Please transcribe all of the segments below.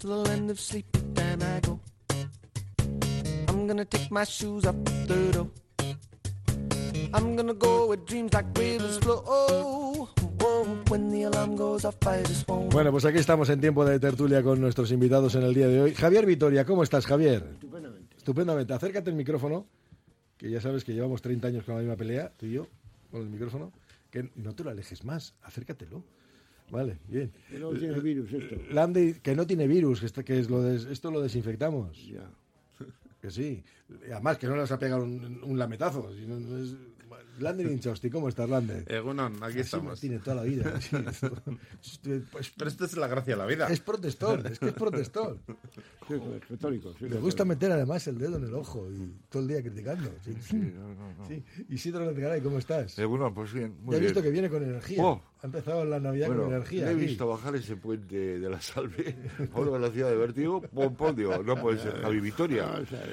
to the land of sleep, then I go. I'm gonna take my shoes up the door. I'm gonna go where dreams like rivers flow. Whoa, when the alarm goes off, I just won't. Bueno, pues aquí estamos en tiempo de tertulia con nuestros invitados en el día de hoy. Javier Vitoria, ¿cómo estás, Javier? Estupendamente. Estupendamente. Acércate el micrófono, que ya sabes que llevamos 30 años con la misma pelea, tú y yo, con el micrófono. Que no te lo alejes más, acércatelo. Vale, bien. Que no tiene virus esto. Landy, que no tiene virus, que, esto, que es lo des- esto lo desinfectamos. Ya. Que sí. Y Además, que no le vas a pegar un, un lametazo. no- no es... Lander Inchausti, ¿cómo estás, Lander? Egunon, aquí Así estamos. Martínez toda la vida. sí. Pues, Pero esto es la gracia de la vida. es protestón, es que es protestón. Sí, es católico. sí, Le gusta meter además el dedo en el ojo y todo el día criticando. Sí, sí. Sí. Isidro Lezgaray, ¿cómo estás? Eh, bueno, pues bien, muy ya he bien. visto que viene con energía. Oh. Ha empezado la Navidad Bueno, con energía. le he aquí. visto bajar ese puente de la Salve a una velocidad de vértigo, pom, pom, digo, no puede ser Javi Victoria.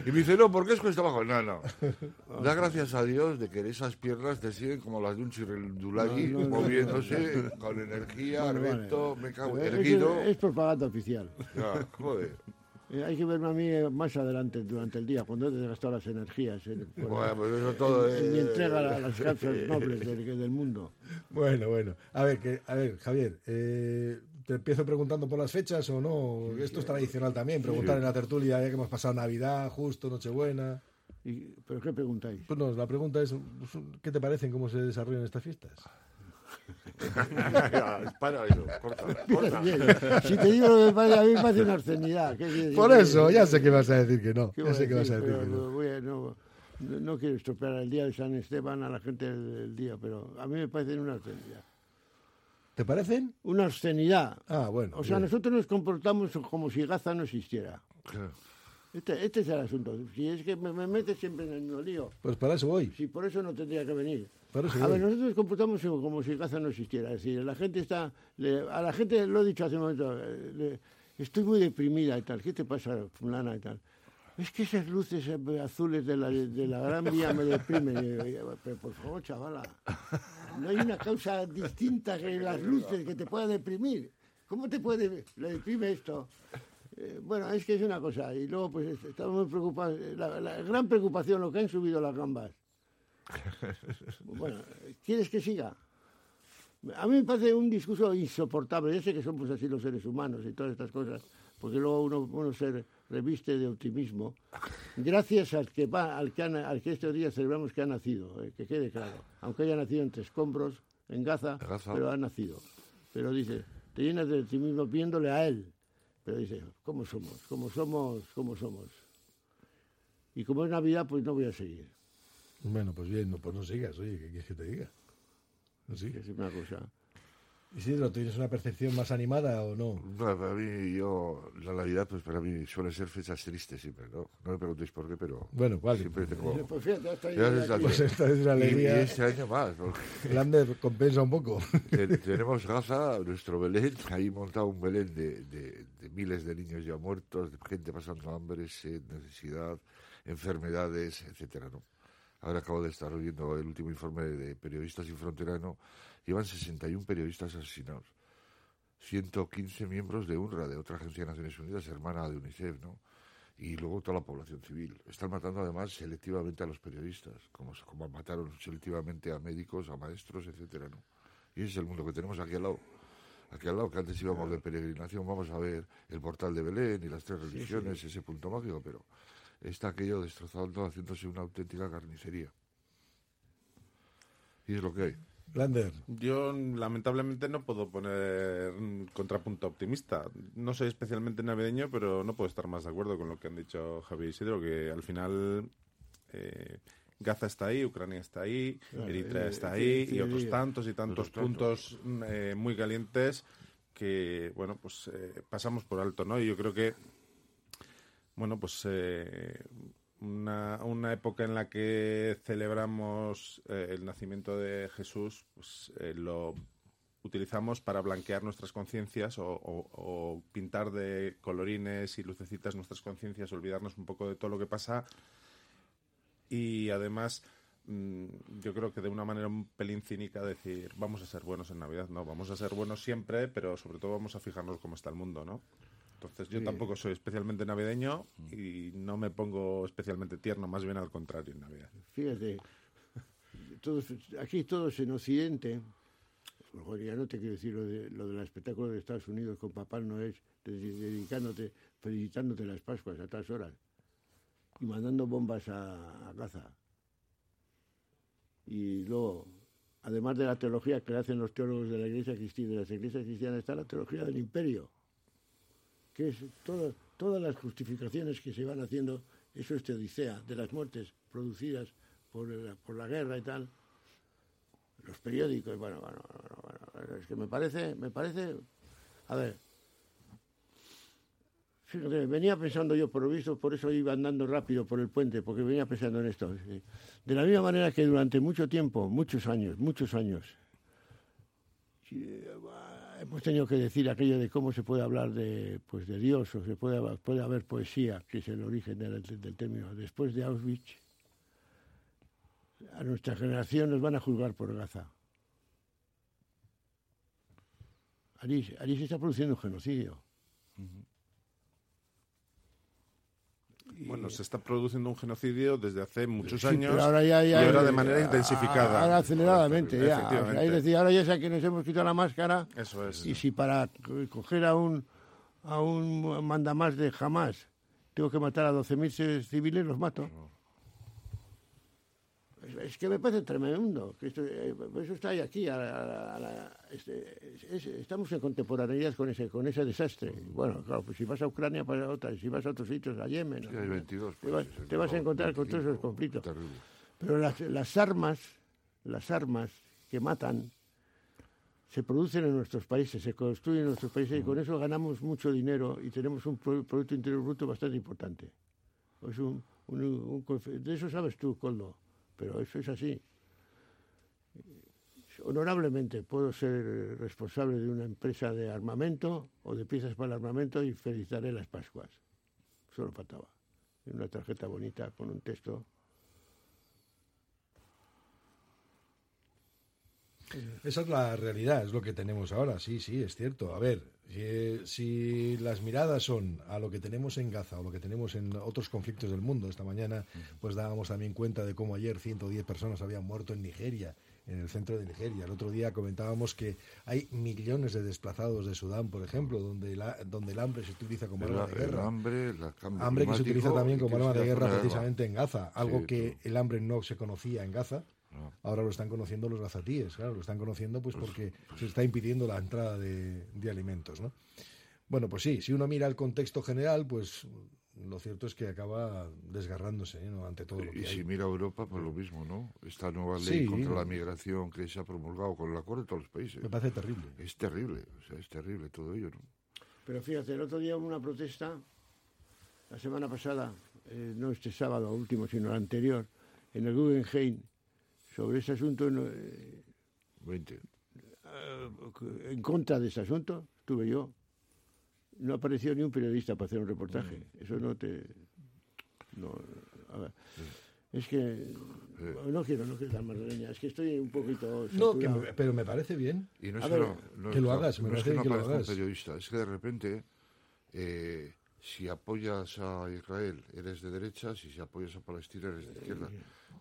Y me dice, no, ¿por qué es cuesta abajo? No, no. Da gracias a Dios de que esas piernas te siguen como las de un chirrendulagui, No, no, no, moviéndose con energía, vale. recto, me cago en es, es propaganda oficial. Ya, joder. Eh, hay que verme a mí eh, más adelante durante el día, cuando he desgastado las energías en, por- Bueno, pues eso todo en mi eh, entrega a las causas nobles del, del mundo. Bueno, bueno. A ver, que, a ver Javier, eh, ¿te empiezo preguntando por las fechas o no? Esto es tradicional también, preguntar en la tertulia, ya que hemos pasado Navidad, justo, Nochebuena. Y, ¿Pero qué preguntáis? Pues no, la pregunta es, ¿qué te parecen cómo se desarrollan estas fiestas? ya, para eso, corta, corta. Bien, Si te digo lo que me parece, a mí me parece una obscenidad. ¿Qué quieres Por eso, ya sé que vas a decir que no. ¿Qué Ya voy sé que vas a decir? decir que Pero no. voy a- no, no- no quiero estropear el día de San Esteban a la gente del, del día, pero a mí me parece una obscenidad. ¿Te parecen? Una obscenidad. Ah, bueno. O sea, bien. nosotros nos comportamos como si Gaza no existiera. Este, este es el asunto. Si es que me, me metes siempre en el mismo lío. Pues para eso voy. Si por eso no tendría que venir. Para eso A ver, nosotros nos comportamos como si Gaza no existiera. Es decir, la gente está. le- a la gente, lo he dicho hace un momento, le- estoy muy deprimida y tal. ¿Qué te pasa, fulana y tal? Es que esas luces azules de la, de la Gran Vía me deprimen. Y yo, "Oye, Pero por favor, chavala, no hay una causa distinta que las luces que te pueda deprimir. ¿Cómo te puede le deprime esto? Eh, bueno, es que es una cosa. Y luego, pues est- estamos muy preocupados. La, la gran preocupación, lo que han subido las gambas. Bueno, ¿quieres que siga? A mí me parece un discurso insoportable. Ya sé que somos así los seres humanos y todas estas cosas, porque luego uno, uno se reviste de optimismo. Gracias al que, va, al que, han- al que estos días celebramos que ha nacido, eh, que quede claro. Aunque haya nacido entre escombros, en Gaza, En Gaza. pero ha nacido. Pero dice, te llenas de optimismo viéndole a él. Pero dice, ¿cómo somos? ¿Cómo somos? ¿Cómo somos? Y como es Navidad, pues no voy a seguir. Bueno, pues bien, no, pues no sigas, oye, ¿qué quieres que te diga? Sigas. Es una cosa. Isidro, ¿tienes una percepción más animada o no? No, para mí, yo, la Navidad, pues para mí suele ser fechas tristes siempre, ¿no? No me preguntéis por qué, pero Bueno, vale. siempre tengo... Pues fíjate. Pues esta es una Y, y alegría. este año más, porque Lander compensa un poco. te- tenemos Gaza, nuestro Belén, ahí montado un Belén de, de- de miles de niños ya muertos, de gente pasando hambre, sed, necesidad, enfermedades, etcétera, ¿no? Ahora acabo de estar oyendo el último informe de Periodistas Sin Frontera, ¿no? Llevan 61 periodistas asesinados. 115 miembros de UNRWA, de otra agencia de Naciones Unidas, hermana de UNICEF, ¿no? Y luego toda la población civil. Están matando además selectivamente a los periodistas, como, como mataron selectivamente a médicos, a maestros, etcétera, ¿no? Y ese es el mundo que tenemos aquí al lado. Aquí al lado, que antes íbamos de peregrinación, vamos a ver el portal de Belén y las tres religiones, ese punto mágico, pero está aquello destrozando, haciéndose una auténtica carnicería. Y es lo que hay. Lander, Yo lamentablemente no puedo poner un contrapunto optimista. No soy especialmente navideño, pero no puedo estar más de acuerdo con lo que han dicho Javi y Isidro, que al final eh, Gaza está ahí, Ucrania está ahí, Claro, Eritrea eh, está ahí y otros tantos y tantos puntos eh, muy calientes que, bueno, pues eh, pasamos por alto, ¿no? Y yo creo que, bueno, pues eh, una, una época en la que celebramos eh, el nacimiento de Jesús, pues eh, lo utilizamos para blanquear nuestras conciencias o, o- pintar de colorines y lucecitas nuestras conciencias, olvidarnos un poco de todo lo que pasa y además mm, yo creo que de una manera un pelín cínica decir vamos a ser buenos en Navidad, no, vamos a ser buenos siempre, pero sobre todo vamos a fijarnos cómo está el mundo, ¿no? Entonces yo tampoco soy especialmente navideño y no me pongo especialmente tierno, más bien al contrario en Navidad. Fíjate, todos, aquí todos en Occidente, mejor ya no te quiero decir lo, de, lo del espectáculo de Estados Unidos con Papá Noel, de- dedicándote, felicitándote las Pascuas a tal horas y mandando bombas a, a Gaza. Y luego, además de la teología que hacen los teólogos de la Iglesia cristiana, de las iglesias cristianas, está la teología del imperio, que es todas las justificaciones que se van haciendo, eso es teodicea, de las muertes producidas por la, por la guerra y tal, los periódicos, bueno, bueno, bueno, bueno, es que me parece, me parece, a ver, venía pensando yo, por lo visto, por eso iba andando rápido por el puente, porque venía pensando en esto, de la misma manera que durante mucho tiempo, muchos años, muchos años, eh, hemos tenido que decir aquello de cómo se puede hablar de, pues, de Dios o se puede, puede haber poesía, que es el origen del, del término. Después de Auschwitz, a nuestra generación nos van a juzgar por Gaza. Allí, allí está produciendo un genocidio. Bueno, se está produciendo un genocidio desde hace muchos Sí, años ahora ya- ya- y ahora de manera intensificada. Ahora aceleradamente, ya. O sea, Efectivamente. es decir, ahora ya sé que nos hemos quitado la máscara Eso es. y si para co- coger a un, a un mandamás de jamás tengo que matar a 12.000 civiles, los mato. Es que me parece tremendo. Que esto, eh, eso está ahí aquí. a la- a la- este, es- es- estamos en contemporaneidad con ese, con ese desastre. Bueno, claro, pues si vas a Ucrania, vas a otra. Si vas a otros sitios, a Yemen. Sí, hay 22 te vas, países, te vas a encontrar con todos esos 25, conflictos. Terrible. Pero las, las armas, las armas que matan, se producen en nuestros países, se construyen en nuestros países y con eso ganamos mucho dinero y tenemos un Pro- Producto Interior Bruto bastante importante. Es un- un- un de eso sabes tú, Coldo, pero eso es así. Honorablemente puedo ser responsable de una empresa de armamento o de piezas para el armamento y felicitaré las Pascuas. Solo faltaba. Una tarjeta bonita con un texto Esa es la realidad, es lo que tenemos ahora, sí, sí, es cierto. A ver, si, si las miradas son a lo que tenemos en Gaza o lo que tenemos en otros conflictos del mundo, esta mañana pues dábamos también cuenta de cómo ayer 110 personas habían muerto en Nigeria, en el centro de Nigeria. El otro día comentábamos que hay millones de desplazados de Sudán, por ejemplo, donde, la- donde el hambre se utiliza como El, arma de el guerra. hambre, la cambio Hambre que se utiliza también como arma de guerra precisamente en Gaza, algo Sí, que el hambre no se conocía en Gaza. No. Ahora lo están conociendo los gazatíes, claro, lo están conociendo pues porque se está impidiendo la entrada de, de alimentos, ¿no? Bueno, pues sí, si uno mira el contexto general, pues lo cierto es que acaba desgarrándose ¿no? ante todo lo que Y hay. si mira Europa, pues lo mismo, ¿no? Esta nueva ley Sí. contra la migración que se ha promulgado con el acuerdo de todos los países. Me parece terrible. Es terrible, o sea, es terrible todo ello, ¿no? Pero fíjate, el otro día hubo una protesta, la semana pasada, eh, no este sábado último, sino el anterior, en el Guggenheim, sobre ese asunto, no, eh, 20. eh, en contra de ese asunto, estuve yo. No apareció ni un periodista para hacer un reportaje. Eso no te... No, a ver. Es que... No quiero, no quiero dar más leña. Es que estoy un poquito... No, que me- pero me parece bien. Y no A es ver, que, no, no que es lo no- hagas, me no es parece que no que lo un hagas. periodista, es que de repente, eh, si apoyas a Israel, eres de derecha, si si apoyas a Palestina, eres de izquierda.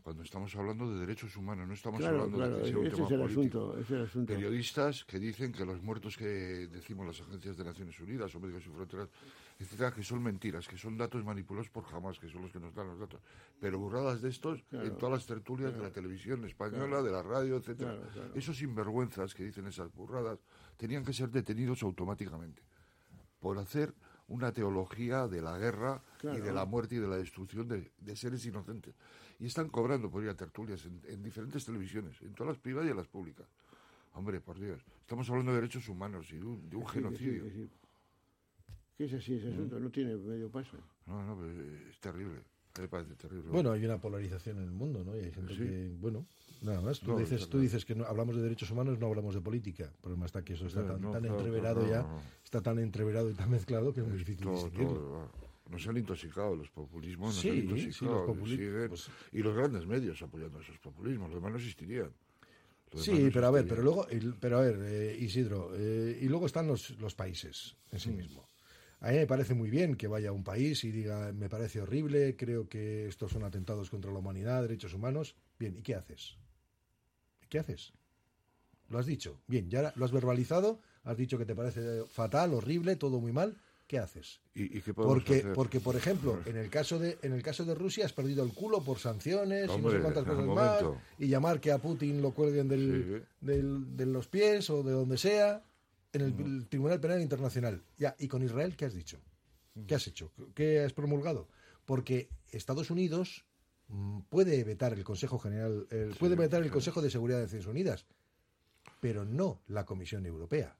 Cuando estamos hablando de derechos humanos, no estamos Claro, hablando claro, de que sea un ese tema es el político. asunto, ese es el asunto. Periodistas que dicen que los muertos que decimos las agencias de Naciones Unidas o Médicos Sin Fronteras, etcétera, que son mentiras, que son datos manipulados por jamás, que son los que nos dan los datos. Pero burradas de estos en todas las tertulias de la televisión española, de la radio, etcétera. Esos sinvergüenzas que dicen esas burradas tenían que ser detenidos automáticamente por hacer una teología de la guerra y de la muerte y de la destrucción de, de seres inocentes. Y están cobrando por ir a tertulias en, en diferentes televisiones, en todas las privadas y en las públicas. Hombre, por Dios, estamos hablando de derechos humanos y de un, de un que sí, genocidio. que sí. Que es así ese asunto, no tiene medio paso. No, no, pero es terrible. A mí me parece terrible. Bueno, hay una polarización en el mundo, ¿no? Y hay gente Sí. que, bueno, nada más. Tú No, dices, tú dices que no, hablamos de derechos humanos, no hablamos de política. El problema está que eso está tan, tan entreverado ya, está tan entreverado y tan mezclado que es muy difícil distinguirlo. nos han intoxicado los populismos, nos Sí, han sí, intoxicado, los populi- siguen- pues- y los grandes medios apoyando esos populismos, los demás no existirían. Sí, pero a ver, pero luego, pero a ver, eh, Isidro, eh, y luego están los, los países en Mm. sí mismo. A mí me parece muy bien que vaya a un país y diga, me parece horrible, creo que estos son atentados contra la humanidad, derechos humanos. Bien, ¿y qué haces? ¿Qué haces? Lo has dicho. Bien, ya lo has verbalizado, has dicho que te parece fatal, horrible, todo muy mal. ¿Qué haces? ¿Y, y qué podemos Porque, hacer? porque, por ejemplo, en el caso de en el caso de Rusia has perdido el culo por sanciones y no sé cuántas cosas más y llamar que a Putin lo cuelguen del, Sí. del- de los pies o de donde sea en el, el Tribunal Penal Internacional. Ya, y con Israel, ¿qué has dicho? ¿Qué has hecho? ¿Qué has promulgado? Porque Estados Unidos puede vetar el Consejo General, el- puede vetar el Consejo de Seguridad de Naciones Unidas, pero no la Comisión Europea.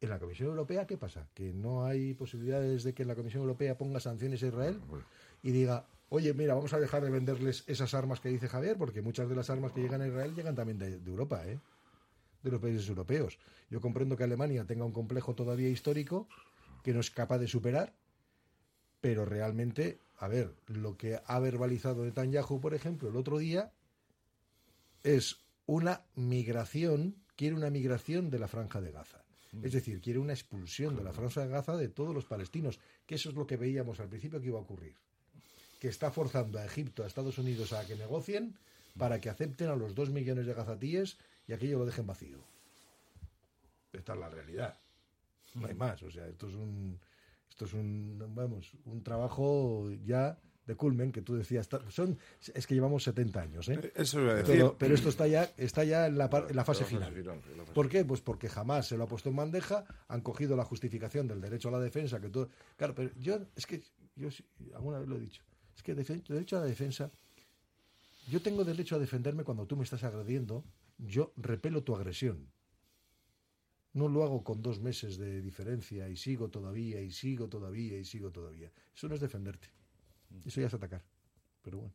En la Comisión Europea, ¿qué pasa? Que no hay posibilidades de que la Comisión Europea ponga sanciones a Israel y diga, oye, mira, vamos a dejar de venderles esas armas que dice Javier, porque muchas de las armas que llegan a Israel llegan también de, de Europa, ¿eh? de los países europeos. Yo comprendo que Alemania tenga un complejo todavía histórico que no es capaz de superar, pero realmente, a ver, lo que ha verbalizado Netanyahu, por ejemplo, el otro día, es una migración, quiere una migración de la franja de Gaza. Es decir, quiere una expulsión de la franja de Gaza de todos los palestinos, que eso es lo que veíamos al principio que iba a ocurrir. Que está forzando a Egipto, a Estados Unidos a que negocien para que acepten a los dos millones de gazatíes y aquello lo dejen vacío. Esta es la realidad. No hay más. O sea, esto es un, esto es un, vamos, un trabajo ya de culmen que tú decías. Son, es que llevamos 70 años, ¿eh? Eso iba a decir. Pero, pero esto está ya, está ya en la, par- en la fase final. ¿Por qué? Pues porque jamás se lo ha puesto en bandeja, han cogido la justificación del derecho a la defensa, que todo... Claro, pero yo, es que, yo sí, alguna vez lo he dicho, es que derecho a la defensa, yo tengo derecho a defenderme cuando tú me estás agrediendo, yo repelo tu agresión. No lo hago con dos meses de diferencia y sigo todavía y sigo todavía y sigo todavía. Eso no es defenderte. Eso ya es atacar. Pero bueno.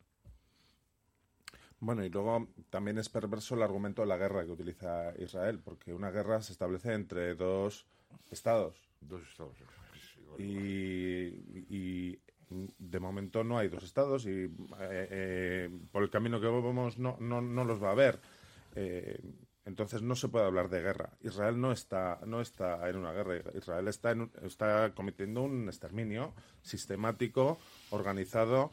Bueno, y luego también es perverso el argumento de la guerra que utiliza Israel, porque una guerra se establece entre dos estados. Dos estados. y de momento no hay dos estados y eh, eh, por el camino que vamos no, no, no los va a haber. Eh, entonces no se puede hablar de guerra. Israel no está, no está en una guerra. Israel está, en está cometiendo un exterminio sistemático, organizado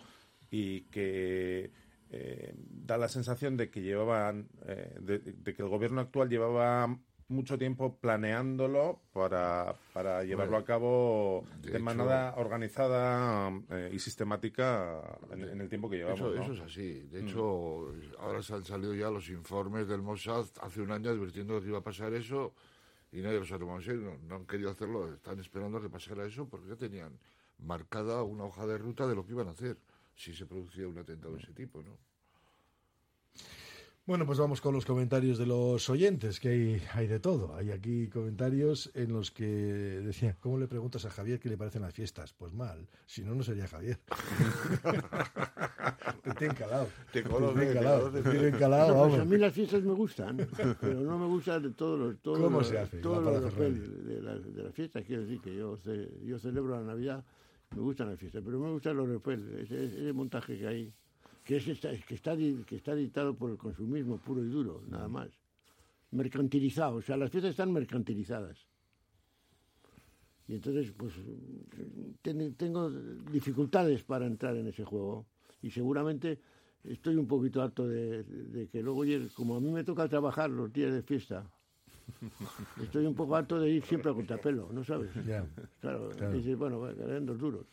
y que eh, da la sensación de que llevaban, eh, de, de que el gobierno actual llevaba mucho tiempo planeándolo para, para llevarlo a cabo de de, hecho- manera organizada eh, y sistemática en, en el tiempo que llevamos. Eso, ¿no? eso es así. De hecho, ahora se han salido ya los informes del Mossad hace un año advirtiendo que iba a pasar eso y nadie los ha tomado en serio. No, no han querido hacerlo. Están esperando a que pasara eso porque ya tenían marcada una hoja de ruta de lo que iban a hacer si se producía un atentado de ese tipo, ¿no? Bueno, pues vamos con los comentarios de los oyentes, que hay, hay de todo. Hay aquí comentarios en los que decía, ¿cómo le preguntas a Javier qué le parecen las fiestas? Pues mal, si no, no sería Javier. te tiene calado. Te tiene te calado, te tiene calado, No, pues a vamos. mí las fiestas me gustan, pero no me gustan de todos los... Todo ¿Cómo lo- se hace Todo la lo parafernalia? europeo de, la- de las fiestas, quiero decir que yo, ce- yo celebro la Navidad, me gustan las fiestas, pero me gusta lo europeo, ese, ese montaje que hay, que, es esta- que, está, que está dictado por el consumismo puro y duro, nada más. Mercantilizado, o sea, las fiestas están mercantilizadas. Y entonces, pues, ten- tengo dificultades para entrar en ese juego. Y seguramente estoy un poquito harto de, de que luego, como a mí me toca trabajar los días de fiesta, estoy un poco harto de ir siempre a contrapelo, ¿no sabes? Claro, Claro. dices, bueno, caen dos duros.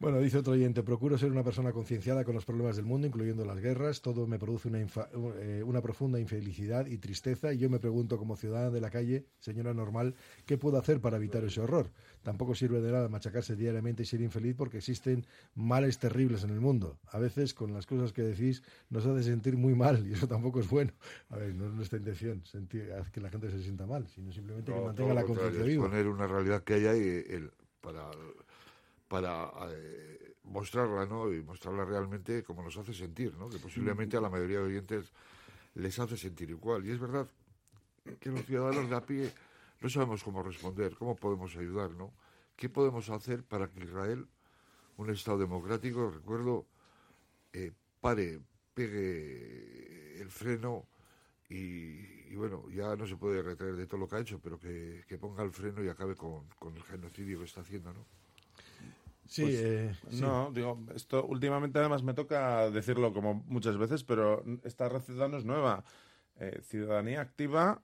Bueno, dice otro oyente, procuro ser una persona concienciada con los problemas del mundo, incluyendo las guerras. Todo me produce una, infa- eh, una profunda infelicidad y tristeza y yo me pregunto como ciudadana de la calle, señora normal, ¿qué puedo hacer para evitar ese horror? Tampoco sirve de nada machacarse diariamente y ser infeliz porque existen males terribles en el mundo. A veces con las cosas que decís nos hace sentir muy mal y eso tampoco es bueno. A ver, no es nuestra intención sentir, que la gente se sienta mal, sino simplemente que mantenga la conciencia viva. Exponer una realidad que hay ahí el- para, para eh, mostrarla, ¿no? Y mostrarla realmente como nos hace sentir, ¿no? Que posiblemente a la mayoría de oyentes les hace sentir igual. Y es verdad que los ciudadanos de a pie no sabemos cómo responder, cómo podemos ayudar, ¿no? ¿Qué podemos hacer para que Israel, un Estado democrático, recuerdo, eh, pare, pegue el freno y, bueno, ya no se puede retraer de todo lo que ha hecho, pero que, que ponga el freno y acabe con, con el genocidio que está haciendo, ¿no? Sí, Pues, eh, sí. No, digo, esto últimamente además me toca decirlo como muchas veces, pero esta receta no es nueva. Eh, ciudadanía activa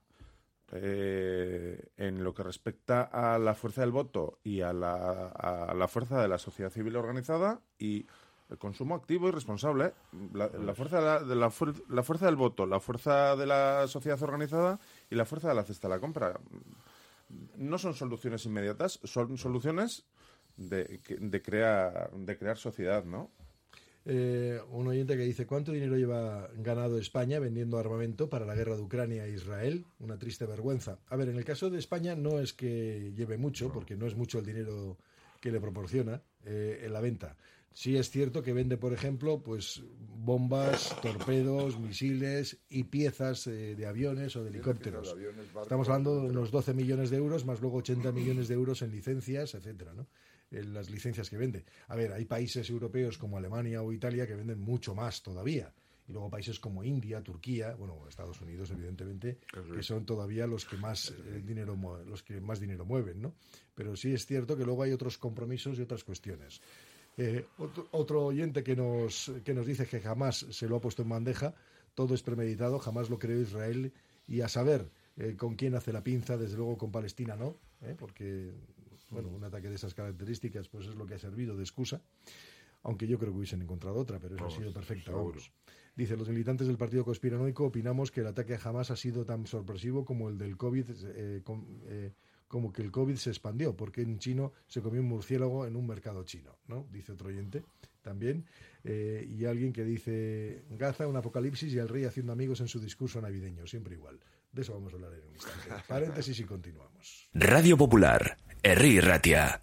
eh, en lo que respecta a la fuerza del voto y a la, a la fuerza de la sociedad civil organizada y el consumo activo y responsable. La, la fuerza, de la, de la, fuer- la fuerza del voto, la fuerza de la sociedad organizada y la fuerza de la cesta de la compra. No son soluciones inmediatas, son soluciones de, de crear, de crear sociedad, ¿no? Eh, un oyente que dice, ¿cuánto dinero lleva ganado España vendiendo armamento para la guerra de Ucrania e Israel? Una triste vergüenza. A ver, en el caso de España no es que lleve mucho, porque no es mucho el dinero que le proporciona eh, en la venta. Sí es cierto que vende, por ejemplo, pues bombas, torpedos, misiles y piezas eh, de aviones o de helicópteros. Estamos hablando de unos 12 millones de euros, más luego 80 millones de euros en licencias, etcétera, ¿no? Las licencias que vende. A ver, hay países europeos como Alemania o Italia que venden mucho más todavía. Y luego países como India, Turquía, bueno, Estados Unidos, evidentemente, que son todavía los que más eh, dinero los que más dinero mueven, ¿no? Pero sí es cierto que luego hay otros compromisos y otras cuestiones. Eh, otro, otro oyente que nos, que nos dice que jamás se lo ha puesto en bandeja, todo es premeditado, jamás lo creó Israel y a saber eh, con quién hace la pinza, desde luego con Palestina no, ¿eh? porque bueno, un ataque de esas características pues es lo que ha servido de excusa, aunque yo creo que hubiesen encontrado otra, pero eso ha sido perfecta. vamos. Dice, los militantes del Partido Conspiranoico opinamos que el ataque a Hamas ha sido tan sorpresivo como el del COVID, eh, com- eh, como que el COVID se expandió, porque un chino se comió un murciélago en un mercado chino, ¿no? Dice otro oyente también. Eh, y alguien que dice, Gaza, un apocalipsis y el rey haciendo amigos en su discurso navideño, siempre igual. De eso vamos a hablar en un instante. Paréntesis y continuamos. Radio Popular, Herri Ratia.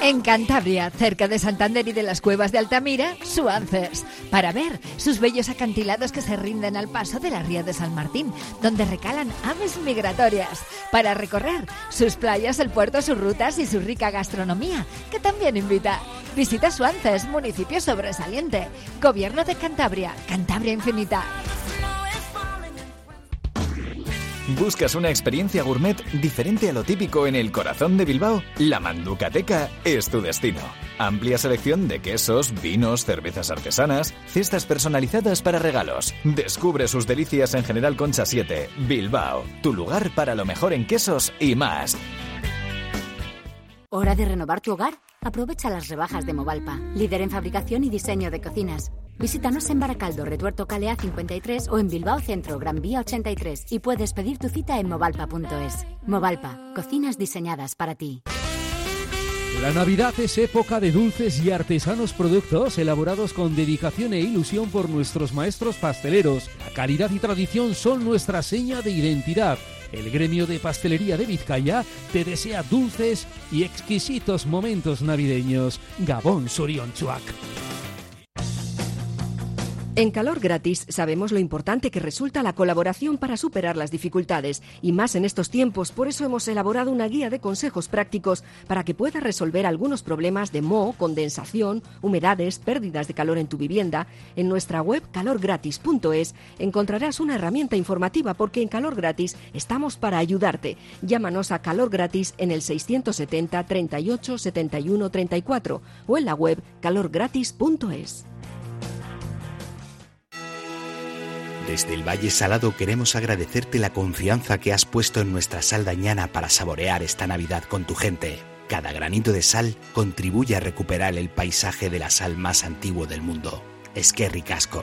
En Cantabria, cerca de Santander y de las cuevas de Altamira, Suances, para ver sus bellos acantilados que se rinden al paso de la ría de San Martín, donde recalan aves migratorias, para recorrer sus playas, el puerto, sus rutas y su rica gastronomía, que también invita. Visita Suances, municipio sobresaliente, Gobierno de Cantabria, Cantabria Infinita. ¿Buscas una experiencia gourmet diferente a lo típico en el corazón de Bilbao? La Manducateca es tu destino. Amplia selección de quesos, vinos, cervezas artesanas, cestas personalizadas para regalos. Descubre sus delicias en General Concha 7, Bilbao, tu lugar para lo mejor en quesos y más. ¿Hora de renovar tu hogar? Aprovecha las rebajas de Movalpa, líder en fabricación y diseño de cocinas. Visítanos en Baracaldo, Retuerto Calea 53 o en Bilbao Centro, Gran Vía 83 y puedes pedir tu cita en movalpa.es. Movalpa, cocinas diseñadas para ti. La Navidad es época de dulces y artesanos productos elaborados con dedicación e ilusión por nuestros maestros pasteleros. La calidad y tradición son nuestra seña de identidad. El gremio de pastelería de Vizcaya te desea dulces y exquisitos momentos navideños. Gabón Surionchuac. En Calor Gratis sabemos lo importante que resulta la colaboración para superar las dificultades y más en estos tiempos, por eso hemos elaborado una guía de consejos prácticos para que puedas resolver algunos problemas de moho, condensación, humedades, pérdidas de calor en tu vivienda. En nuestra web calorgratis.es encontrarás una herramienta informativa porque en Calor Gratis estamos para ayudarte. Llámanos a Calor Gratis en el 670 38 71 34 o en la web calorgratis.es. Desde el Valle Salado queremos agradecerte la confianza que has puesto en nuestra sal dañana para saborear esta Navidad con tu gente. Cada granito de sal contribuye a recuperar el paisaje de la sal más antiguo del mundo. Es que ricasco.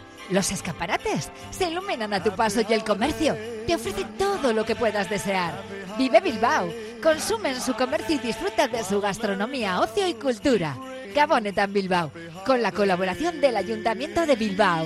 Los escaparates se iluminan a tu paso y el comercio te ofrece todo lo que puedas desear. Vive Bilbao, consume en su comercio y disfruta de su gastronomía, ocio y cultura. Gaboneta en Bilbao, con la colaboración del Ayuntamiento de Bilbao.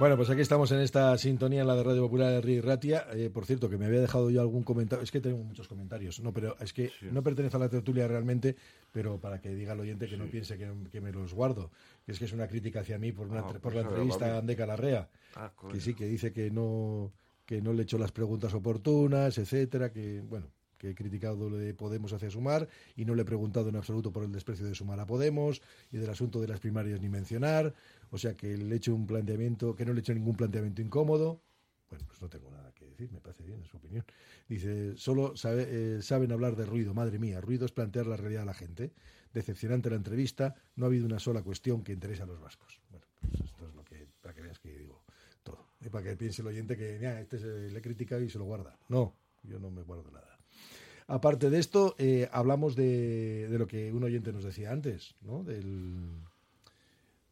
Bueno, pues aquí estamos en esta sintonía en la de Radio Popular de Ri Ratia. Eh, por cierto, que me había dejado yo algún comentario. Es que tengo muchos comentarios. No, pero es que no pertenece a la tertulia realmente, pero para que diga el oyente que no piense que, que me los guardo. Que es que es una crítica hacia mí por, una, Ah, por pues la ahora entrevista a Andeca Larrea. Ah, coño. que sí, que dice que no, que no le he hecho las preguntas oportunas, etcétera. Que, bueno, que he criticado lo de Podemos hacia Sumar y no le he preguntado en absoluto por el desprecio de Sumar a Podemos y del asunto de las primarias ni mencionar. O sea que le he hecho un planteamiento, que no le he hecho ningún planteamiento incómodo. Bueno, pues no tengo nada que decir, me parece bien, es su opinión. Dice, solo eh, saben hablar de ruido, madre mía, ruido es plantear la realidad a la gente. Decepcionante la entrevista, no ha habido una sola cuestión que interese a los vascos. Bueno, pues esto es lo que, para que veas que digo todo. Y para que piense el oyente que, "Mira, este se, le he criticado y se lo guarda. No, yo no me guardo nada. Aparte de esto, eh, hablamos de, de lo que un oyente nos decía antes, ¿no? Del,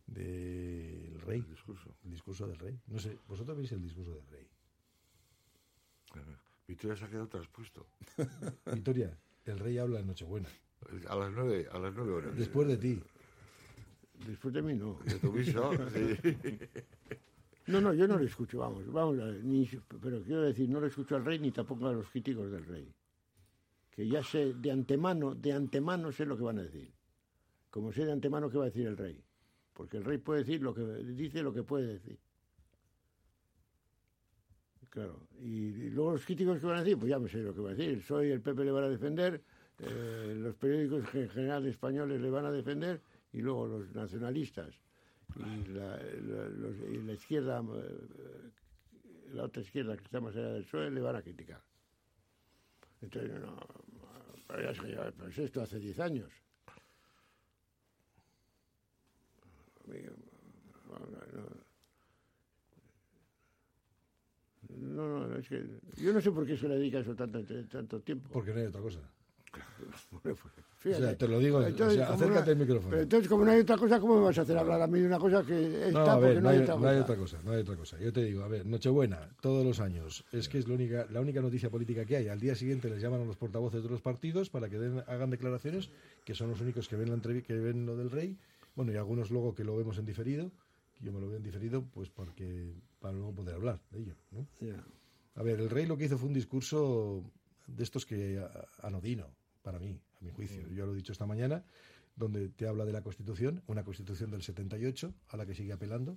del rey. El discurso. El discurso del rey. No sé, vosotros veis el discurso del rey. Victoria se ha quedado traspuesto. Victoria, el rey habla en Nochebuena. A las nueve, a las nueve horas. Después de ti. Después de mí no. De tu misa, sí. No, no, yo no le escucho, vamos, vamos, a ver, ni, pero quiero decir, no le escucho al rey ni tampoco a los críticos del rey. Que ya sé de antemano, de antemano sé lo que van a decir. Como sé de antemano qué va a decir el rey. Porque el rey puede decir lo que dice lo que puede decir. Claro, y, luego los críticos que van a decir, pues ya me sé lo que va a decir. Soy el PP le van a defender, eh, los periódicos en general españoles le van a defender y luego los nacionalistas y la, izquierda, eh, la otra izquierda que está más allá del PSOE le van a criticar. Entonces, no, pero ya pues esto hace 10 años. No, no, no, no, es que yo no sé por qué se le dedica eso tanto, tanto tiempo. Porque no hay otra cosa. Fíjate. O sea, te lo digo, o sea, como acércate no- al micrófono. Pero entonces, como no hay otra cosa, ¿cómo me vas a hacer hablar a mí de una cosa que está No, a porque no hay, otra no cosa? hay otra cosa, no hay otra cosa. Yo te digo, a ver, Nochebuena, todos los años, es que es la única, la única noticia política que hay. Al día siguiente les llaman a los portavoces de los partidos para que den- hagan declaraciones, que son los únicos que ven, la que ven lo del rey. Bueno, y algunos luego que lo vemos en diferido. que Yo me lo veo en diferido, pues porque para luego poder hablar de ello. ¿no? A ver, el rey lo que hizo fue un discurso de estos que anodino, para mí, a mi juicio. Yo lo he dicho esta mañana, donde te habla de la Constitución, una Constitución del 78, a la que sigue apelando,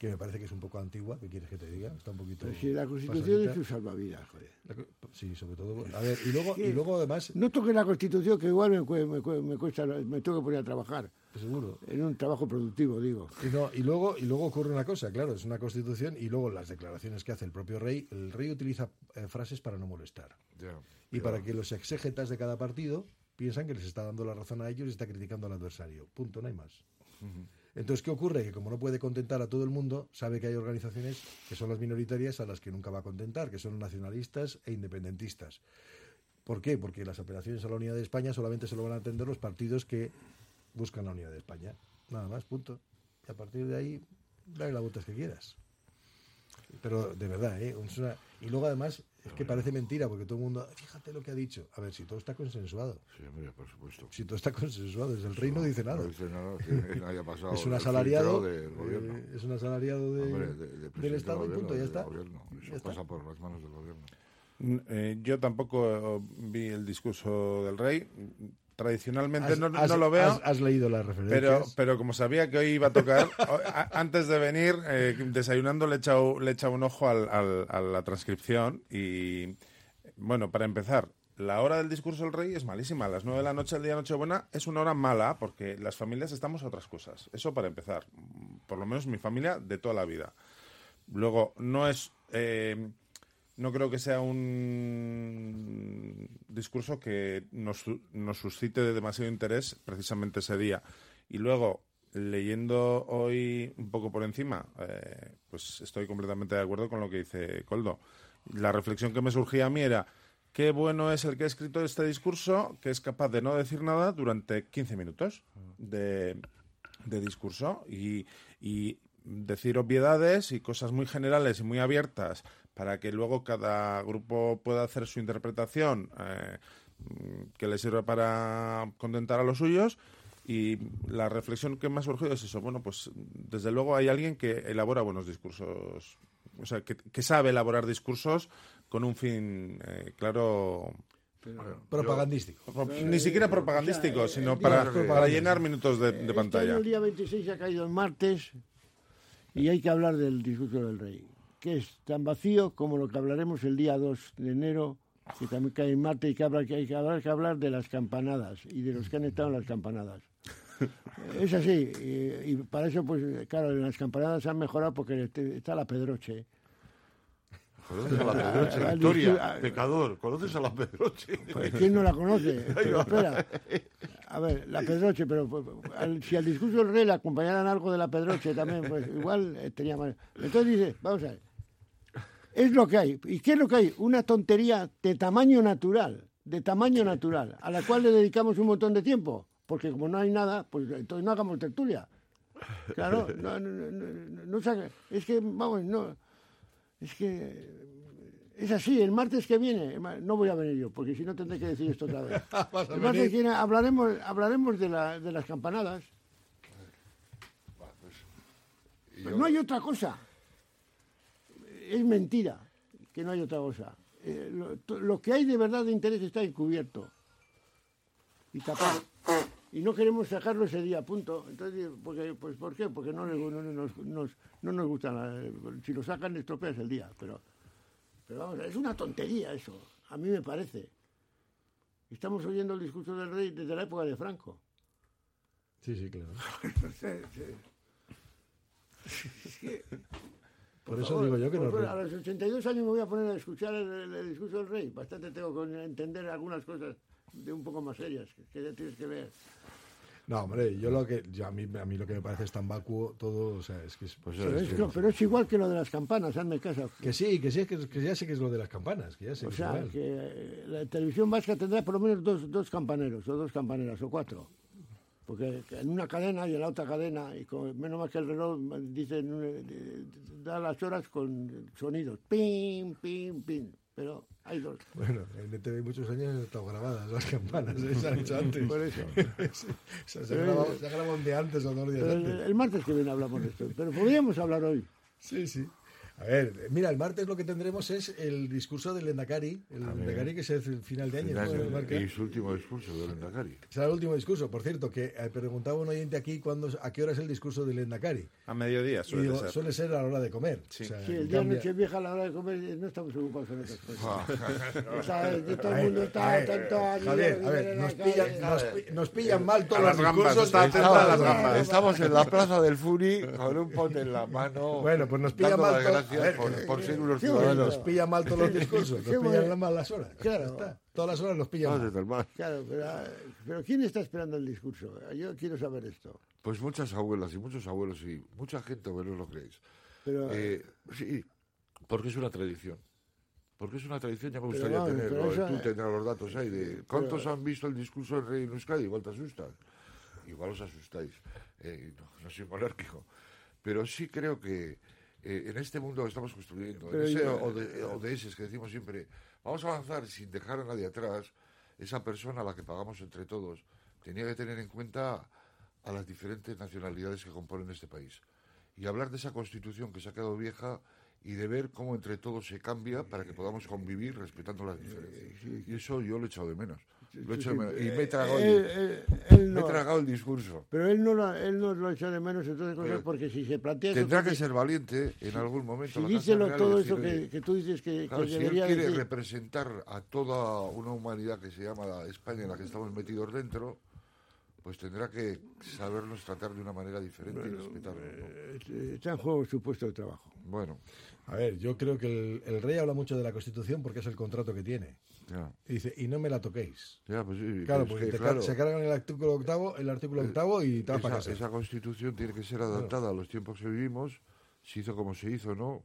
que me parece que es un poco antigua, ¿qué quieres que te diga? Está un poquito Pero si la Constitución pasadita. es su salvavidas, joder. La Sí, sobre todo. A ver, y luego, y luego además, No toques la Constitución, que igual me, me, me cuesta, me tengo que poner a trabajar. seguro. En un trabajo productivo, digo. Y, no, y luego y luego ocurre una cosa, claro, es una constitución y luego las declaraciones que hace el propio rey, el rey utiliza eh, frases para no molestar. Y para que los exégetas de cada partido piensan que les está dando la razón a ellos y está criticando al adversario. Punto, no hay más. Entonces, ¿qué ocurre? Que como no puede contentar a todo el mundo, sabe que hay organizaciones que son las minoritarias a las que nunca va a contentar, que son nacionalistas e independentistas. ¿Por qué? Porque las apelaciones a la unidad de España solamente se lo van a atender los partidos que buscan la unidad de España. Nada más, punto. Y a partir de ahí, dale las vueltas que quieras. Pero de verdad, ¿eh? Y luego además, es que parece mentira, porque todo el mundo, fíjate lo que ha dicho. A ver, si todo está consensuado. Sí, hombre, por supuesto. Si todo está consensuado, desde el rey no dice nada. No dice nada, que haya pasado es un asalariado, del gobierno. eh, es un asalariado de- Hombre, de- de del Estado del y punto, ya está. gobierno. Eso Ya está. pasa por las manos del gobierno. Mm, eh, yo tampoco vi el discurso del rey. Tradicionalmente Has- no, has- no lo veo. has- has leído las Pero, referencias. pero como sabía que hoy iba a tocar, antes de venir, eh, desayunando le he echado, le he echado un ojo al- al- a la transcripción y, bueno, para empezar, la hora del discurso del rey es malísima. A las nueve de la noche, el día Nochebuena, es una hora mala porque las familias estamos a otras cosas. Eso para empezar. Por lo menos mi familia de toda la vida. Luego, no es... eh, no creo que sea un discurso que nos, nos suscite de demasiado interés precisamente ese día. Y luego, leyendo hoy un poco por encima, eh, pues estoy completamente de acuerdo con lo que dice Coldo. La reflexión que me surgía a mí era, qué bueno es el que ha escrito este discurso, que es capaz de no decir nada durante 15 minutos de, de discurso y, y decir obviedades y cosas muy generales y muy abiertas para que luego cada grupo pueda hacer su interpretación eh, que le sirva para contentar a los suyos. Y la reflexión que me ha surgido es eso. Bueno, pues desde luego hay alguien que elabora buenos discursos, o sea, que, que sabe elaborar discursos con un fin eh, claro. Propagandístico. Pro- Ni siquiera propagandístico, O sea, sino el para, para llenar minutos de, de Este año pantalla. el día 26 ha caído el martes y hay que hablar del discurso del rey, que es tan vacío como lo que hablaremos el día 2 de enero, que también cae en martes y que, habla- que hay que hablar, que hablar de las campanadas y de los que han estado en las campanadas. Es así, y, y para eso, pues claro, en las campanadas han mejorado porque está la Pedroche. ¿Conoces a la Pedroche? Ah, Victoria, ah, pecador, ¿conoces a la Pedroche? Pues, ¿Quién no la conoce? Pero espera. A ver, la Pedroche, pero pues, al- si al discurso del rey le acompañaran algo de la Pedroche también, pues igual eh, tenía más. Entonces dice, vamos a ver, es lo que hay. ¿Y qué es lo que hay? Una tontería de tamaño natural, de tamaño natural, a la cual le dedicamos un montón de tiempo. Porque como no hay nada, pues entonces no hagamos tertulia. Claro, no, no, no, no, no saca- es que, vamos, no, es que es así, el martes que viene, no voy a venir yo, porque si no tendré que decir esto otra vez. El martes venir. que viene hablaremos, hablaremos de, la, de las campanadas. Pero no hay otra cosa. Es mentira que no hay otra cosa. Eh, lo, to- lo que hay de verdad de interés está encubierto y tapado. Y no queremos sacarlo ese día, punto. Entonces, porque, pues, ¿por qué? Porque no, le- no, no nos, nos- no nos gusta. la- si lo sacan, estropeas el día. Pero, pero vamos, es una tontería eso. A mí me parece. Estamos oyendo el discurso del rey desde la época de Franco. Sí, sí, claro. Es que, Por, por eso favor, digo yo que no. favor, A los 82 años me voy a poner a escuchar el, el- el discurso del rey. Bastante tengo que entender algunas cosas de un poco más serias que, ya tienes que ver. No, hombre, yo lo que yo a mí a mí lo que me parece es tan vacuo todo, o sea, es que es Pero es, que- pero es igual que lo de las campanas, hazme caso. que sí, que sí, que, que ya sé que es lo de las campanas, que ya sé O que sea, que eh, la televisión vasca tendrá por lo menos dos, dos campaneros, o dos campaneras, o cuatro. Porque en una cadena y en la otra cadena, y con, menos mal que el reloj dice, da las horas con sonidos, pim, pim, pim. Pero hay dos. Bueno, en ETV muchos años han estado grabadas las campanas, ¿eh? se han hecho antes. Por eso. Sí, se, grabó un día antes o dos días Pero el, antes. el martes que viene hablamos de esto. Pero podríamos hablar hoy. Sí, sí. A ver, mira, el martes lo que tendremos es el discurso del Endacari, el ver. Endacari que es el final de año. Final ¿no? y su último discurso del Endacari. Será el último discurso. Por cierto, que eh, preguntaba un oyente aquí cuándo, a qué hora es el discurso del Endacari. A mediodía Y suele digo, ser. suele ser a la hora de comer. Sí. O sea, Sí, el día de cambio- Nochevieja a la hora de comer no estamos ocupados en otras cosas. Ah. O sea, que todo el mundo está ay, atento a Javier, a ver, nos pillan, nos, nos pillan mal todos los las gambas, discursos. está atento a las gambas. Estamos en la plaza del Furi con un pote en la mano. Bueno, pues nos pillan mal ver, por, por ser unos ciudadanos. Nos pillan mal todos los discursos, nos pillan mal las horas. Claro. Está. Todas las horas nos pillan Ah, mal. Claro, pero, ah, pero ¿quién está esperando el discurso? Yo quiero saber esto. Pues muchas abuelas y muchos abuelos y mucha gente, aunque no lo creéis. Pero, Eh, sí, porque es una tradición. Porque es una tradición, ya me Pero gustaría pero tenerlo. eso- Tú tendrás los datos ahí de cuántos han visto el discurso del rey en Euskadi. Igual te asustan. Igual os asustáis. Eh, no, no soy monárquico. Pero sí creo que eh, en este mundo que estamos construyendo, en Pero ese yo- ode- ODS que decimos siempre, vamos a avanzar sin dejar a nadie atrás, esa persona a la que pagamos entre todos tenía que tener en cuenta a las diferentes nacionalidades que componen este país. Y hablar de esa constitución que se ha quedado vieja y de ver cómo entre todos se cambia para que podamos convivir respetando las diferencias. Y eso yo lo he echado de menos. Lo he echado de menos. Y me he tragado, el- Él- él- él me he tragado el discurso. Pero él no, lo, él no lo echa de menos, entonces, cosas, porque si se plantea Tendrá porque que ser valiente en algún momento. si díselo todo decir, eso que, "Oye, que tú dices que, que Claro, si él debería quiere decir, representar a toda una humanidad que se llama la España en la que estamos metidos dentro, pues tendrá que sabernos tratar de una manera diferente y respetarnos. ¿no? eh, está en juego su puesto de trabajo. Bueno, A ver, yo creo que el, el rey habla mucho de la Constitución porque es el contrato que tiene. ya, Y dice, y no me la toquéis. ya, pues sí. Claro, pero es porque que, claro, se cargan el artículo octavo, el artículo octavo y vas para esa, constitución tiene que ser adaptada a los tiempos que vivimos, se hizo como se hizo, ¿no?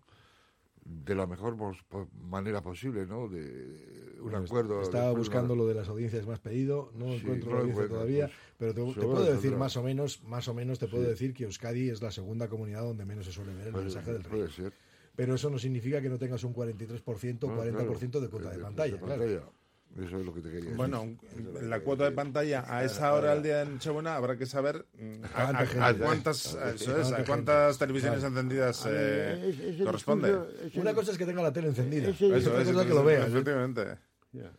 De la mejor manera posible, ¿no? De un acuerdo. Estaba buscando lo de las audiencias más pedido, no Sí, encuentro no la audiencia encuentro, todavía, pues, pero te, te seguro puedo decir más o menos, más o menos te puedo Sí. decir que Euskadi es la segunda comunidad donde menos se suele ver el Puede- mensaje del rey. puede ser. Pero eso no significa que no tengas un 43% o No, 40% de cuota de, pantalla. claro. Eso es lo que te quería decir. Bueno, la cuota de pantalla a esa hora del día de Nochebuena habrá que saber mm, a, ¿Cuánta a- cuántas, ¿Cuánta eso es, a cuántas televisiones Claro. encendidas eh, corresponde. Una cosa es que tenga la tele encendida, otra Eso cosa es, es que lo veas. ¿eh? efectivamente. Ya.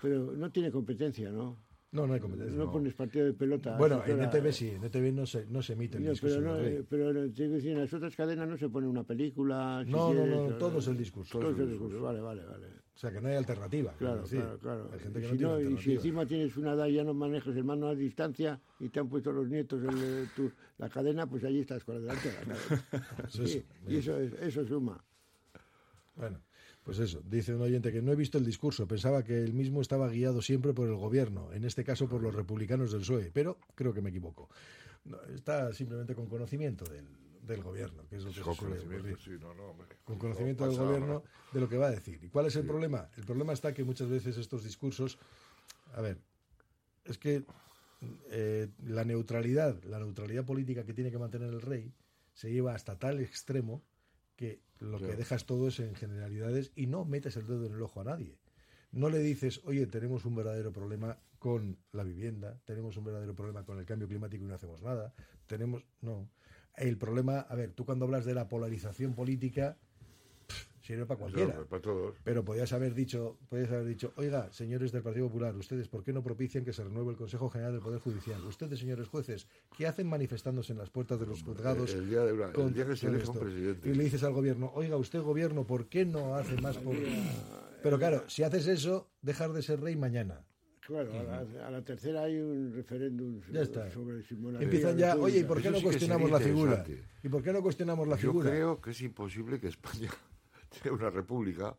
Pero no tiene competencia, ¿no? No, no hay competencia. No, no. pones partido de pelota. Bueno, en ETV sí, en ETV no se, no se emite el pero, no, eh, pero no, decir, en las otras cadenas no se pone una película. si No, no, quieres, no, todo es el discurso. Todo es el discurso, vale, vale, vale. O sea, que no hay alternativa. Claro, claro, claro. Hay gente que Y no si tiene no- y si encima tienes una edad y ya no manejas el mano a distancia y te han puesto los nietos en el- tu- la cadena, pues allí estás con la delantera. claro. Eso es- Sí, y eso, es- eso suma. Bueno, pues eso, dice un oyente que no he visto el discurso, pensaba que el mismo estaba guiado siempre por el gobierno, en este caso por los republicanos del PSOE, pero creo que me equivoco. No, está simplemente con conocimiento del, del gobierno, que es lo que Con se conocimiento, sí, no, no, hombre. Con conocimiento No del gobierno de lo que va a decir. ¿Y cuál es el problema? El problema está que muchas veces estos discursos, a ver, es que eh, la neutralidad, la neutralidad política que tiene que mantener el rey, se lleva hasta tal extremo que lo que dejas todo es en generalidades y no metes el dedo en el ojo a nadie. No le dices, oye, tenemos un verdadero problema con la vivienda, tenemos un verdadero problema con el cambio climático y no hacemos nada, tenemos... No. El problema, a ver, tú cuando hablas de la polarización política, sirve para cualquiera. Claro, para todos. Pero podías haber dicho, podías haber dicho, oiga, señores del Partido Popular, ustedes, ¿por qué no propician que se renueve el Consejo General del Poder Judicial? Ustedes, señores jueces, ¿qué hacen manifestándose en las puertas de los juzgados? el día de una- el con- día que se elija un presidente. Y le dices al gobierno, oiga, usted gobierno, ¿por qué no hace más por...? Pero claro, si haces eso, dejar de ser rey mañana. Claro, a la, a la tercera hay un referéndum sobre si monarquía Empiezan ya, oye, ¿y por qué Eso no sí cuestionamos la figura? ¿Y por qué no cuestionamos la Yo figura? creo que es imposible que España sea una república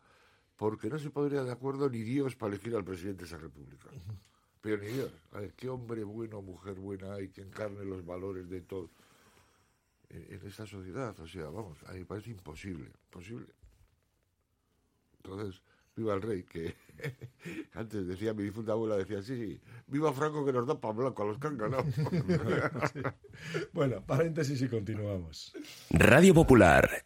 porque no se podría de acuerdo ni Dios para elegir al presidente de esa república. Pero ni Dios. A ver, qué hombre bueno, mujer buena hay que encarne los valores de todo en, en esta sociedad. O sea, vamos, a mí me parece imposible, imposible. Entonces, viva el rey, que antes decía mi difunta abuela, decía, sí, sí, viva Franco que nos da pan blanco a los que han ganado. Bueno, paréntesis y continuamos. Radio Popular,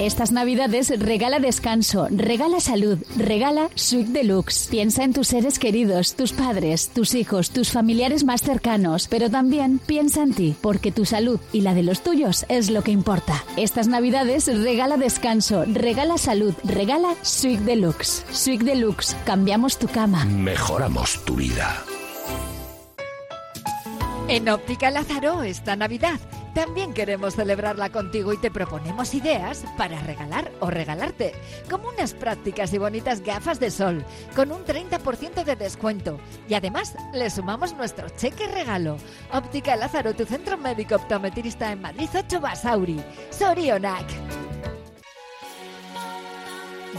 Estas navidades regala descanso, regala salud, regala Suite Deluxe. Piensa en tus seres queridos, tus padres, tus hijos, tus familiares más cercanos, pero también piensa en ti, porque tu salud y la de los tuyos es lo que importa. Estas navidades regala descanso, regala salud, regala Suite Deluxe. Suite Deluxe, cambiamos tu cama. Mejoramos tu vida. En Óptica Lázaro esta Navidad también queremos celebrarla contigo y te proponemos ideas para regalar o regalarte, como unas prácticas y bonitas gafas de sol, con un 30% de descuento. Y además le sumamos nuestro cheque regalo. Óptica Lázaro, tu centro médico optometrista en Madrid 8 Basauri. Sorionak.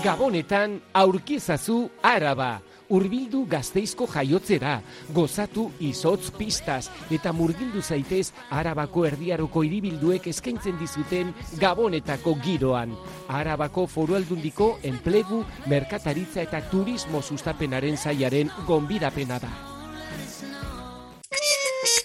Gabonetan aurkizazu Araba. Urbildu gazteizko jaiotzera, gozatu izotz pistaz eta murgildu zaitez Arabako erdiaroko hiribilduek eskaintzen dizuten Gabonetako giroan. Arabako foru aldundiko enplegu, merkataritza eta turismo sustapenaren zaiaren gonbidapena da.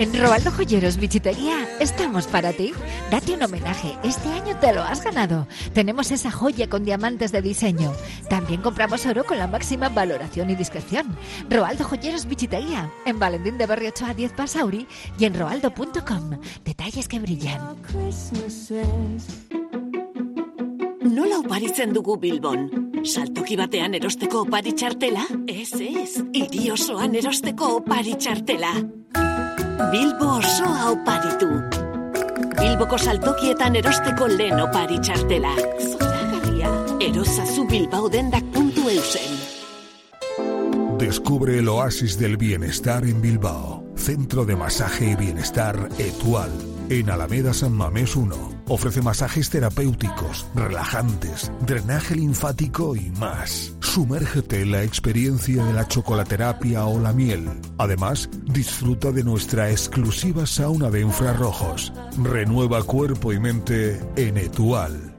En Robaldo Joyeros Bichitería estamos para ti. Date un homenaje. Este año te lo has ganado. Tenemos esa joya con diamantes de diseño. También compramos oro con la máxima valoración y discreción. Robaldo Joyeros Bichitería. En Valentín de Barrio 8 a 10 Pasauri y en roaldo.com. Detalles que brillan. Nola oparitzen dugu Bilbon? Saltoki batean erosteko opari txartela? Ez, ez. Hiri osoan erosteko opari. Bilbo osoa oparitu. Bilboko saltokietan erosteko lehen opari txartela. Zoragarria. Erosazu bilbaudendak.eusen. Descubre el oasis del bienestar en Bilbao. Centro de masaje y bienestar Etual. En Alameda San Mamés 1. Ofrece masajes terapéuticos, relajantes, drenaje linfático y más. Sumérgete en la experiencia de la chocolaterapia o la miel. Además, disfruta de nuestra exclusiva sauna de infrarrojos. Renueva cuerpo y mente en Etual.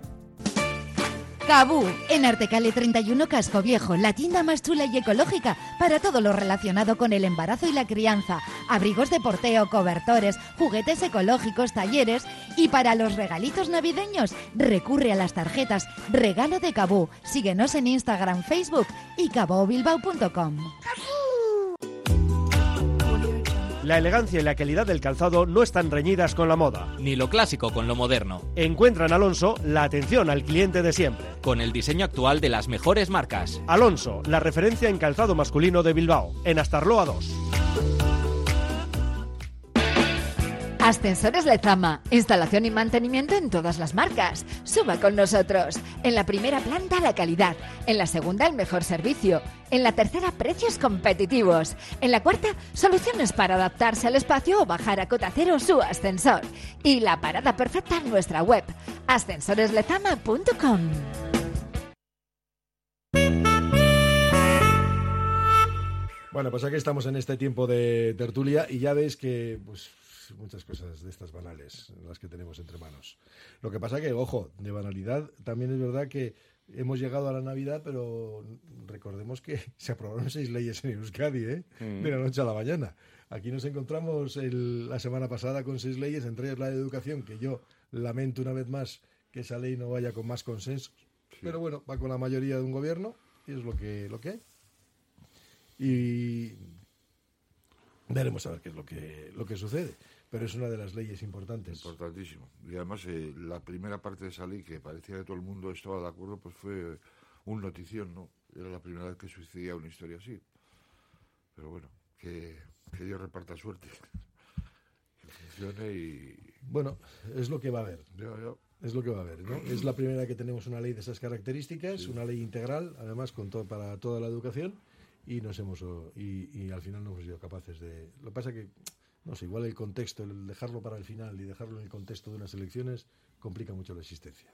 Cabú, en Artecale 31 Casco Viejo, la tienda más chula y ecológica para todo lo relacionado con el embarazo y la crianza. Abrigos de porteo, cobertores, juguetes ecológicos, talleres y para los regalitos navideños, recurre a las tarjetas Regalo de Cabú. Síguenos en Instagram, Facebook y cabobilbao.com. La elegancia y la calidad del calzado no están reñidas con la moda. Ni lo clásico con lo moderno. Encuentra en Alonso la atención al cliente de siempre. Con el diseño actual de las mejores marcas. Alonso, la referencia en calzado masculino de Bilbao, en Astarloa 2. Ascensores Lezama, instalación y mantenimiento en todas las marcas. Suba con nosotros. En la primera planta la calidad, en la segunda el mejor servicio, en la tercera precios competitivos, en la cuarta soluciones para adaptarse al espacio o bajar a cota cero su ascensor. Y la parada perfecta en nuestra web, ascensoreslezama.com. Bueno, pues aquí estamos en este tiempo de tertulia y ya veis que pues muchas cosas de estas banales las que tenemos entre manos. Lo que pasa que, ojo, de banalidad también es verdad que hemos llegado a la Navidad, pero recordemos que se aprobaron seis leyes en Euskadi, ¿eh? Mm. de la noche a la mañana. Aquí nos encontramos el- la semana pasada con seis leyes, entre ellas la de educación, que yo lamento una vez más que esa ley no vaya con más consenso. Pero bueno, va con la mayoría de un gobierno y es lo que, lo que hay. Y veremos a ver qué es lo que, lo que sucede. Pero es una de las leyes importantes. Importantísimo. Y además, eh, la primera parte de esa ley, que parecía que todo el mundo estaba de acuerdo, pues fue un notición, ¿no? Era la primera vez que sucedía una historia así. Pero bueno, que, que Dios reparta suerte. Que funcione y, Bueno, es lo que va a haber. Es lo que va a haber, ¿no? Es la primera que tenemos una ley de esas características, una ley integral, además con todo para toda la educación, y nos hemos y, y al final no hemos sido capaces de. Lo que pasa que no sé, igual el contexto, el dejarlo para el final y dejarlo en el contexto de unas elecciones complica mucho la existencia.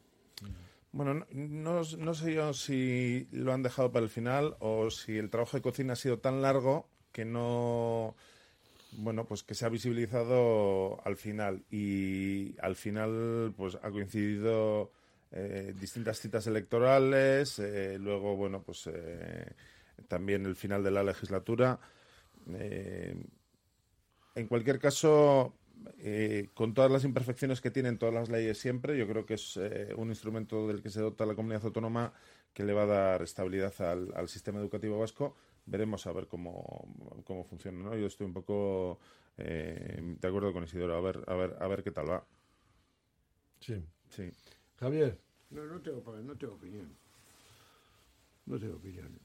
Bueno, no, no, sé yo si lo han dejado para el final o si el trabajo de cocina ha sido tan largo que no. Bueno, pues que se ha visibilizado al final. Y al final, pues ha coincidido eh, distintas citas electorales. eh, luego, bueno, pues eh, también el final de la legislatura. En cualquier caso, eh, con todas las imperfecciones que tienen todas las leyes siempre, yo creo que es eh, un instrumento del que se dota la comunidad autónoma que le va a dar estabilidad al, al sistema educativo vasco. Veremos a ver cómo, cómo funciona. ¿no? Yo estoy un poco eh, de acuerdo con Isidoro. A ver, a ver, a ver qué tal va. Sí. Sí. Javier. No, no tengo, no tengo opinión. No tengo opinión.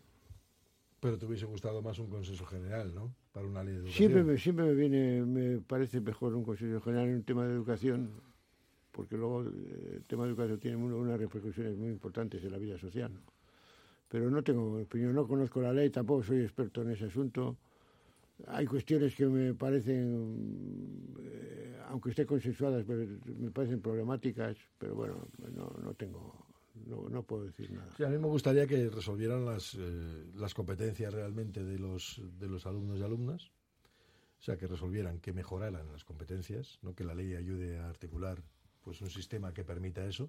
Pero te hubiese gustado más un consenso general, ¿no? Para una ley de educación. Siempre me, siempre me viene, me parece mejor un consejo general en un tema de educación, porque luego eh, el tema de educación tiene un- unas repercusiones muy importantes en la vida social. ¿no? Pero no tengo opinión, no conozco la ley, tampoco soy experto en ese asunto. Hay cuestiones que me parecen, eh, aunque estén consensuadas, me parecen problemáticas, pero bueno, no, no tengo, no, no puedo decir nada. Sí, a mí me gustaría que resolvieran las, eh, las competencias realmente de los, de los alumnos y alumnas. O sea, que resolvieran, que mejoraran las competencias, no que la ley ayude a articular pues un sistema que permita eso.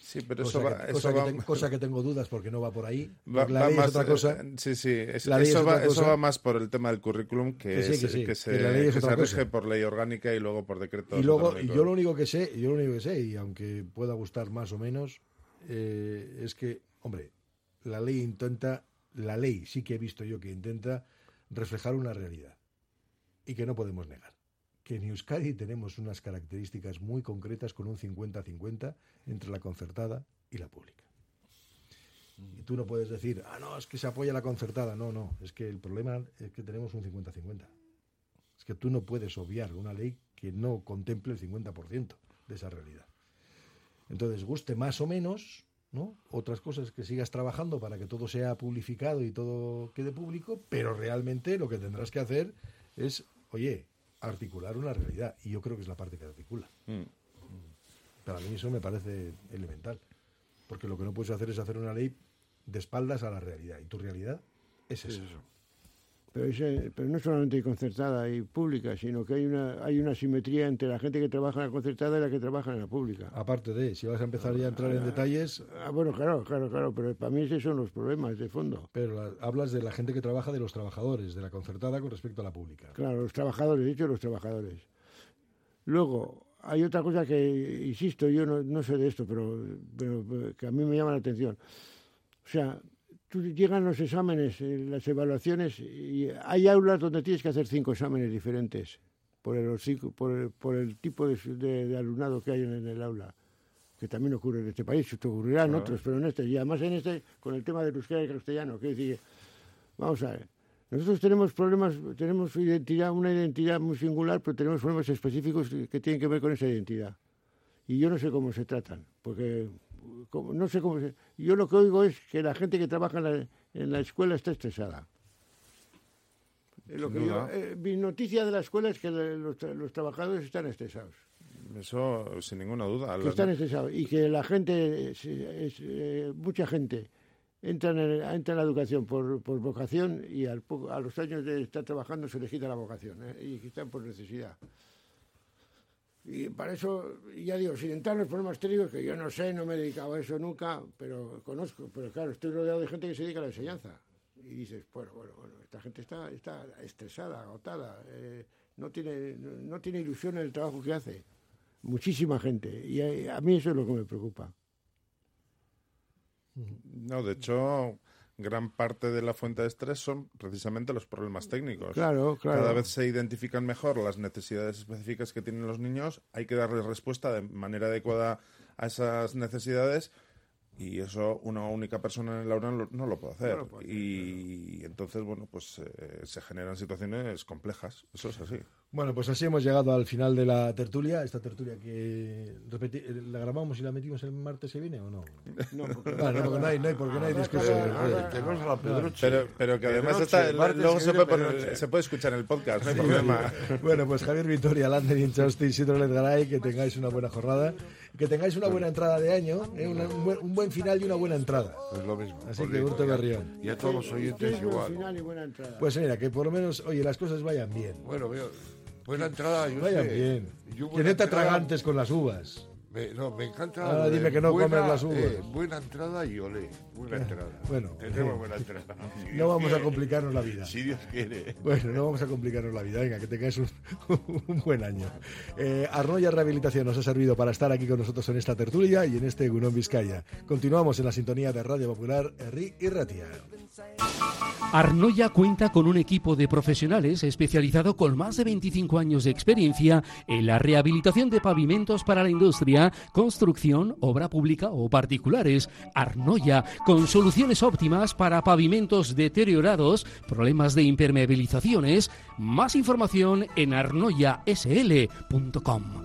Sí, pero cosa eso que, va- cosa, eso que va- cosa que tengo dudas porque no va por ahí. Va, porque la va ley más, es otra cosa. eh, Sí, sí. es- La ley eso, es va, otra eso cosa. va más por el tema del currículum que, Que sí, es- que sí, que se, que la ley es que otra se rige cosa. por ley orgánica y luego por decreto. Y luego, yo lo único que sé, yo lo único que sé, y aunque pueda gustar más o menos, eh, es que, hombre, la ley intenta, la ley sí que he visto yo que intenta reflejar una realidad y que no podemos negar. Que en Euskadi tenemos unas características muy concretas con un 50-50 entre la concertada y la pública. Y tú no puedes decir, ah, no, es que se apoya la concertada. No, no, es que el problema es que tenemos un 50-50. Es que tú no puedes obviar una ley que no contemple el 50% de esa realidad. Entonces, guste más o menos, ¿no? Otras cosas que sigas trabajando para que todo sea publicado y todo quede público, pero realmente lo que tendrás que hacer es, oye, articular una realidad. Y yo creo que es la parte que articula. Mm. Para mí eso me parece elemental. Porque lo que no puedes hacer es hacer una ley de espaldas a la realidad. Y tu realidad es eso. Pero, ese- pero no solamente concertada y pública, sino que hay una, hay una simetría entre la gente que trabaja en la concertada y la que trabaja en la pública. Aparte de, si vas a empezar ya a entrar en detalles... Ah, bueno, claro, claro, claro, pero para mí esos son los problemas de fondo. Pero la- hablas de la gente que trabaja de los trabajadores, de la concertada con respecto a la pública. Claro, los trabajadores, he dicho los trabajadores. Luego, hay otra cosa que, insisto, yo no, no sé de esto, pero, pero que a mí me llama la atención. O sea, tú llegan los exámenes, eh, las evaluaciones, y hay aulas donde tienes que hacer cinco exámenes diferentes por el, por el, por el tipo de, su- de- de alumnado que hay en, en el aula. Que también ocurre en este país, esto ocurrirá en Claro. otros, pero en este, y además en este, con el tema del euskera y el castellano, que decir, vamos a ver, nosotros tenemos problemas, tenemos identidad, una identidad muy singular, pero tenemos problemas específicos que tienen que ver con esa identidad. Y yo no sé cómo se tratan, porque no sé cómo se... Yo lo que oigo es que la gente que trabaja en la, en la escuela está estresada. Lo que yo- eh, mi noticia de la escuela es que los, los trabajadores están estresados. Eso sin ninguna duda. Que están estresados y que la gente, es- es, eh, mucha gente, entra en, el- entra en la educación por, por vocación y al a los años de estar trabajando se le quita la vocación ¿eh? y están por necesidad. Y para eso, ya digo, sin entrar en los problemas técnicos, que yo no sé, no me he dedicado a eso nunca, pero conozco, pero claro, estoy rodeado de gente que se dedica a la enseñanza. Y dices, bueno, bueno, bueno, esta gente está, está estresada, agotada, eh, no, tiene, no, tiene ilusión en el trabajo que hace. Muchísima gente. Y a mí eso es lo que me preocupa. No, de hecho, gran parte de la fuente de estrés son precisamente los problemas técnicos. Claro, claro. Cada vez se identifican mejor las necesidades específicas que tienen los niños, hay que darles respuesta de manera adecuada a esas necesidades Y eso una única persona en la UNAM lo- no lo puede hacer. y entonces, bueno, pues eh, se generan situaciones complejas. Eso es así. Bueno, pues así hemos llegado al final de la tertulia. Esta tertulia que repeti- la grabamos y la metimos el martes que viene o no? No, porque- Ah, no, porque no hay, no hay, porque no hay que discusión. tenemos a la Pedroche. Pero, pero que además está, luego se puede, poner- se puede escuchar en el podcast, no hay Sí, problema. Bueno, pues Javier Vitoria, Lander Inchausti, Isidro Ledgaray, que tengáis una buena jornada, que tengáis una buena entrada de año, ¿eh? Una- un, buen, un buen final y una buena entrada. Pues lo mismo. Así que a- Berrión. Y a todos los oyentes Buen igual. final y buena entrada. Pues mira, que por lo menos, oye, las cosas vayan bien. Bueno, veo, buena entrada. Yo Vayan sé. bien. Yo Que no te atragantes con las uvas. Me, no, me encanta. Ahora dime que no buena, comes las uvas. eh, buena entrada y olé. Buena entrada. Bueno, Tendremos eh, buena entrada. Si no vamos a complicarnos la vida. Si Dios quiere. Bueno, no vamos a complicarnos la vida. Venga, que tengáis un, un buen año. Eh, Arnoya Rehabilitación nos ha servido para estar aquí con nosotros en esta tertulia y en este Gunón Vizcaya. Continuamos en la sintonía de Radio Popular, Herri y Ratia. Arnoya cuenta con un equipo de profesionales especializado con más de 25 años de experiencia en la rehabilitación de pavimentos para la industria, construcción, obra pública o particulares. Arnoya, con soluciones óptimas para pavimentos deteriorados, problemas de impermeabilizaciones. Más información en arnoyasl.com.